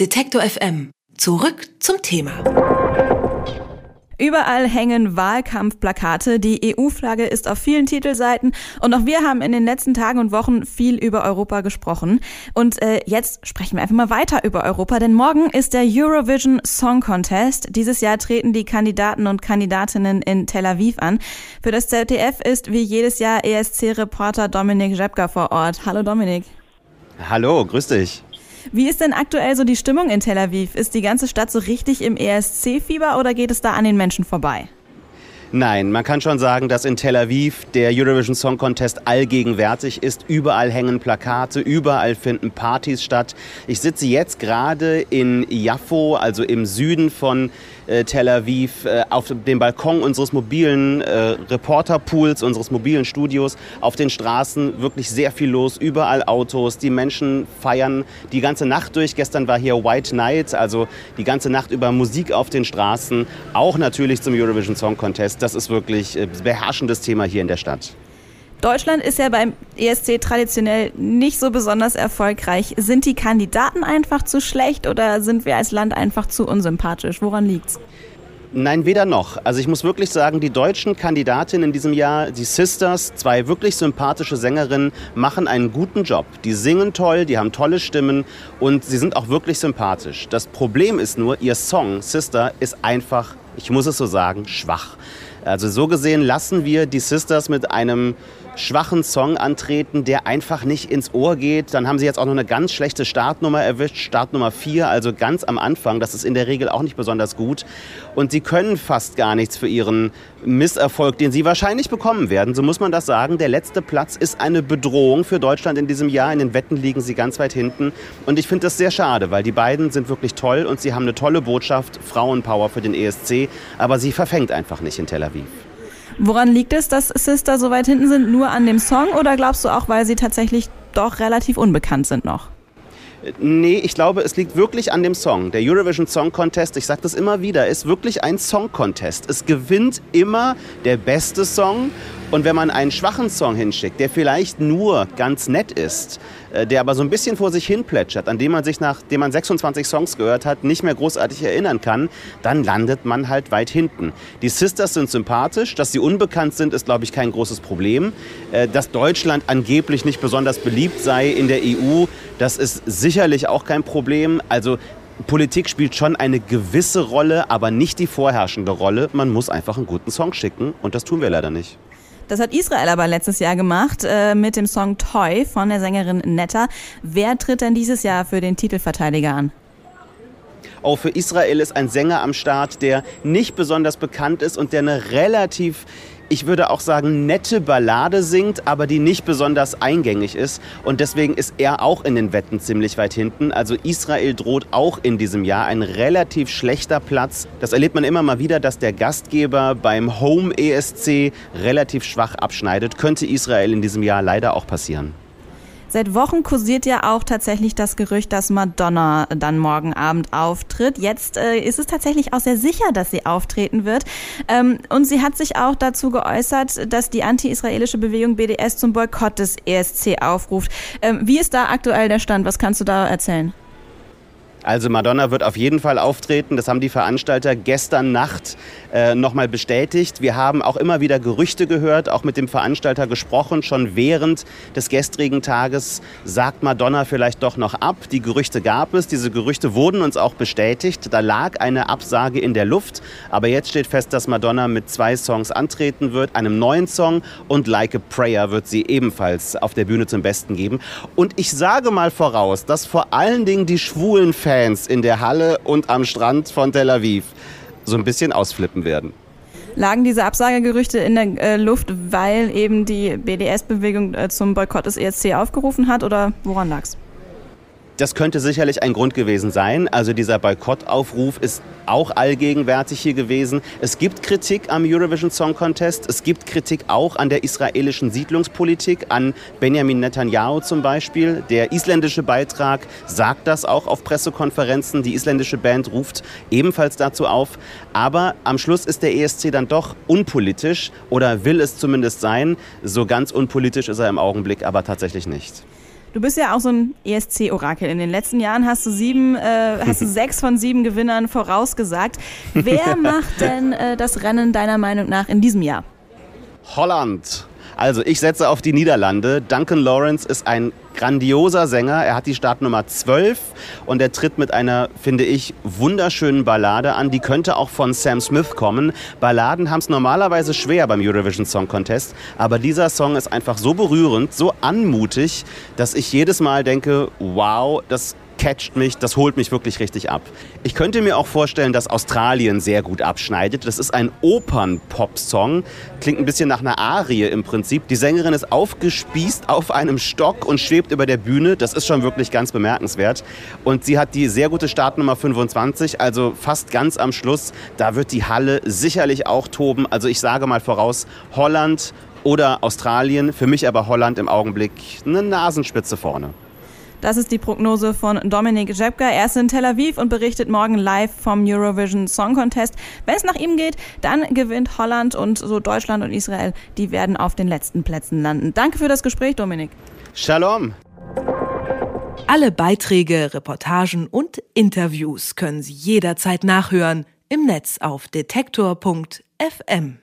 Detektor FM. Zurück zum Thema. Überall hängen Wahlkampfplakate, die EU-Flagge ist auf vielen Titelseiten und auch wir haben in den letzten Tagen und Wochen viel über Europa gesprochen. Und äh, jetzt sprechen wir einfach mal weiter über Europa, denn morgen ist der Eurovision Song Contest. Dieses Jahr treten die Kandidaten und Kandidatinnen in Tel Aviv an. Für das ZDF ist wie jedes Jahr ESC-Reporter Dominik Rzepka vor Ort. Hallo Dominik. Hallo, grüß dich. Wie ist denn aktuell so die Stimmung in Tel Aviv? Ist die ganze Stadt so richtig im ESC-Fieber oder geht es da an den Menschen vorbei? Nein, man kann schon sagen, dass in Tel Aviv der Eurovision Song Contest allgegenwärtig ist. Überall hängen Plakate, überall finden Partys statt. Ich sitze jetzt gerade in Jaffo, also im Süden von äh, Tel Aviv, äh, auf dem Balkon unseres mobilen äh, Reporterpools, unseres mobilen Studios. Auf den Straßen wirklich sehr viel los, überall Autos. Die Menschen feiern die ganze Nacht durch. Gestern war hier White Night, also die ganze Nacht über Musik auf den Straßen. Auch natürlich zum Eurovision Song Contest das ist wirklich äh, beherrschendes Thema hier in der Stadt. Deutschland ist ja beim ESC traditionell nicht so besonders erfolgreich. Sind die Kandidaten einfach zu schlecht oder sind wir als Land einfach zu unsympathisch? Woran liegt's? Nein, weder noch. Also ich muss wirklich sagen, die deutschen Kandidatinnen in diesem Jahr, die Sisters, zwei wirklich sympathische Sängerinnen, machen einen guten Job. Die singen toll, die haben tolle Stimmen und sie sind auch wirklich sympathisch. Das Problem ist nur, ihr Song Sister ist einfach, ich muss es so sagen, schwach. Also so gesehen lassen wir die Sisters mit einem schwachen Song antreten, der einfach nicht ins Ohr geht. Dann haben sie jetzt auch noch eine ganz schlechte Startnummer erwischt, Startnummer 4, also ganz am Anfang. Das ist in der Regel auch nicht besonders gut. Und sie können fast gar nichts für ihren Misserfolg, den sie wahrscheinlich bekommen werden. So muss man das sagen. Der letzte Platz ist eine Bedrohung für Deutschland in diesem Jahr. In den Wetten liegen sie ganz weit hinten. Und ich finde das sehr schade, weil die beiden sind wirklich toll und sie haben eine tolle Botschaft, Frauenpower für den ESC. Aber sie verfängt einfach nicht in Tel Aviv. Woran liegt es, dass Sister so weit hinten sind? Nur an dem Song oder glaubst du auch, weil sie tatsächlich doch relativ unbekannt sind noch? Nee, ich glaube, es liegt wirklich an dem Song. Der Eurovision Song Contest, ich sage das immer wieder, ist wirklich ein Song Contest. Es gewinnt immer der beste Song. Und wenn man einen schwachen Song hinschickt, der vielleicht nur ganz nett ist, äh, der aber so ein bisschen vor sich hin plätschert, an dem man sich, nachdem man 26 Songs gehört hat, nicht mehr großartig erinnern kann, dann landet man halt weit hinten. Die Sisters sind sympathisch. Dass sie unbekannt sind, ist, glaube ich, kein großes Problem. Äh, dass Deutschland angeblich nicht besonders beliebt sei in der EU, das ist sicherlich auch kein Problem. Also Politik spielt schon eine gewisse Rolle, aber nicht die vorherrschende Rolle. Man muss einfach einen guten Song schicken und das tun wir leider nicht. Das hat Israel aber letztes Jahr gemacht äh, mit dem Song Toy von der Sängerin Netta. Wer tritt denn dieses Jahr für den Titelverteidiger an? Auch für Israel ist ein Sänger am Start, der nicht besonders bekannt ist und der eine relativ ich würde auch sagen, nette Ballade singt, aber die nicht besonders eingängig ist. Und deswegen ist er auch in den Wetten ziemlich weit hinten. Also Israel droht auch in diesem Jahr ein relativ schlechter Platz. Das erlebt man immer mal wieder, dass der Gastgeber beim Home ESC relativ schwach abschneidet. Könnte Israel in diesem Jahr leider auch passieren. Seit Wochen kursiert ja auch tatsächlich das Gerücht, dass Madonna dann morgen Abend auftritt. Jetzt äh, ist es tatsächlich auch sehr sicher, dass sie auftreten wird. Ähm, und sie hat sich auch dazu geäußert, dass die anti-israelische Bewegung BDS zum Boykott des ESC aufruft. Ähm, wie ist da aktuell der Stand? Was kannst du da erzählen? Also Madonna wird auf jeden Fall auftreten. Das haben die Veranstalter gestern Nacht äh, nochmal bestätigt. Wir haben auch immer wieder Gerüchte gehört, auch mit dem Veranstalter gesprochen. Schon während des gestrigen Tages sagt Madonna vielleicht doch noch ab. Die Gerüchte gab es. Diese Gerüchte wurden uns auch bestätigt. Da lag eine Absage in der Luft. Aber jetzt steht fest, dass Madonna mit zwei Songs antreten wird. Einem neuen Song und Like a Prayer wird sie ebenfalls auf der Bühne zum Besten geben. Und ich sage mal voraus, dass vor allen Dingen die schwulen Fans Fans in der Halle und am Strand von Tel Aviv so ein bisschen ausflippen werden. Lagen diese Absagegerüchte in der äh, Luft, weil eben die BDS-Bewegung äh, zum Boykott des ESC aufgerufen hat oder woran lag's? Das könnte sicherlich ein Grund gewesen sein. Also dieser Boykottaufruf ist auch allgegenwärtig hier gewesen. Es gibt Kritik am Eurovision Song Contest. Es gibt Kritik auch an der israelischen Siedlungspolitik, an Benjamin Netanyahu zum Beispiel. Der isländische Beitrag sagt das auch auf Pressekonferenzen. Die isländische Band ruft ebenfalls dazu auf. Aber am Schluss ist der ESC dann doch unpolitisch oder will es zumindest sein. So ganz unpolitisch ist er im Augenblick aber tatsächlich nicht. Du bist ja auch so ein ESC-Orakel. In den letzten Jahren hast du sieben, äh, hast du sechs von sieben Gewinnern vorausgesagt. Wer macht denn äh, das Rennen deiner Meinung nach in diesem Jahr? Holland. Also ich setze auf die Niederlande. Duncan Lawrence ist ein grandioser Sänger. Er hat die Startnummer 12 und er tritt mit einer, finde ich, wunderschönen Ballade an. Die könnte auch von Sam Smith kommen. Balladen haben es normalerweise schwer beim Eurovision Song Contest, aber dieser Song ist einfach so berührend, so anmutig, dass ich jedes Mal denke, wow, das catcht mich, das holt mich wirklich richtig ab. Ich könnte mir auch vorstellen, dass Australien sehr gut abschneidet. Das ist ein Opern-Pop-Song, klingt ein bisschen nach einer Arie im Prinzip. Die Sängerin ist aufgespießt auf einem Stock und schwebt über der Bühne. Das ist schon wirklich ganz bemerkenswert. Und sie hat die sehr gute Startnummer 25, also fast ganz am Schluss. Da wird die Halle sicherlich auch toben. Also ich sage mal voraus, Holland oder Australien, für mich aber Holland im Augenblick eine Nasenspitze vorne. Das ist die Prognose von Dominik Jepka. Er ist in Tel Aviv und berichtet morgen live vom Eurovision Song Contest. Wenn es nach ihm geht, dann gewinnt Holland und so Deutschland und Israel, die werden auf den letzten Plätzen landen. Danke für das Gespräch, Dominik. Shalom. Alle Beiträge, Reportagen und Interviews können Sie jederzeit nachhören im Netz auf detektor.fm.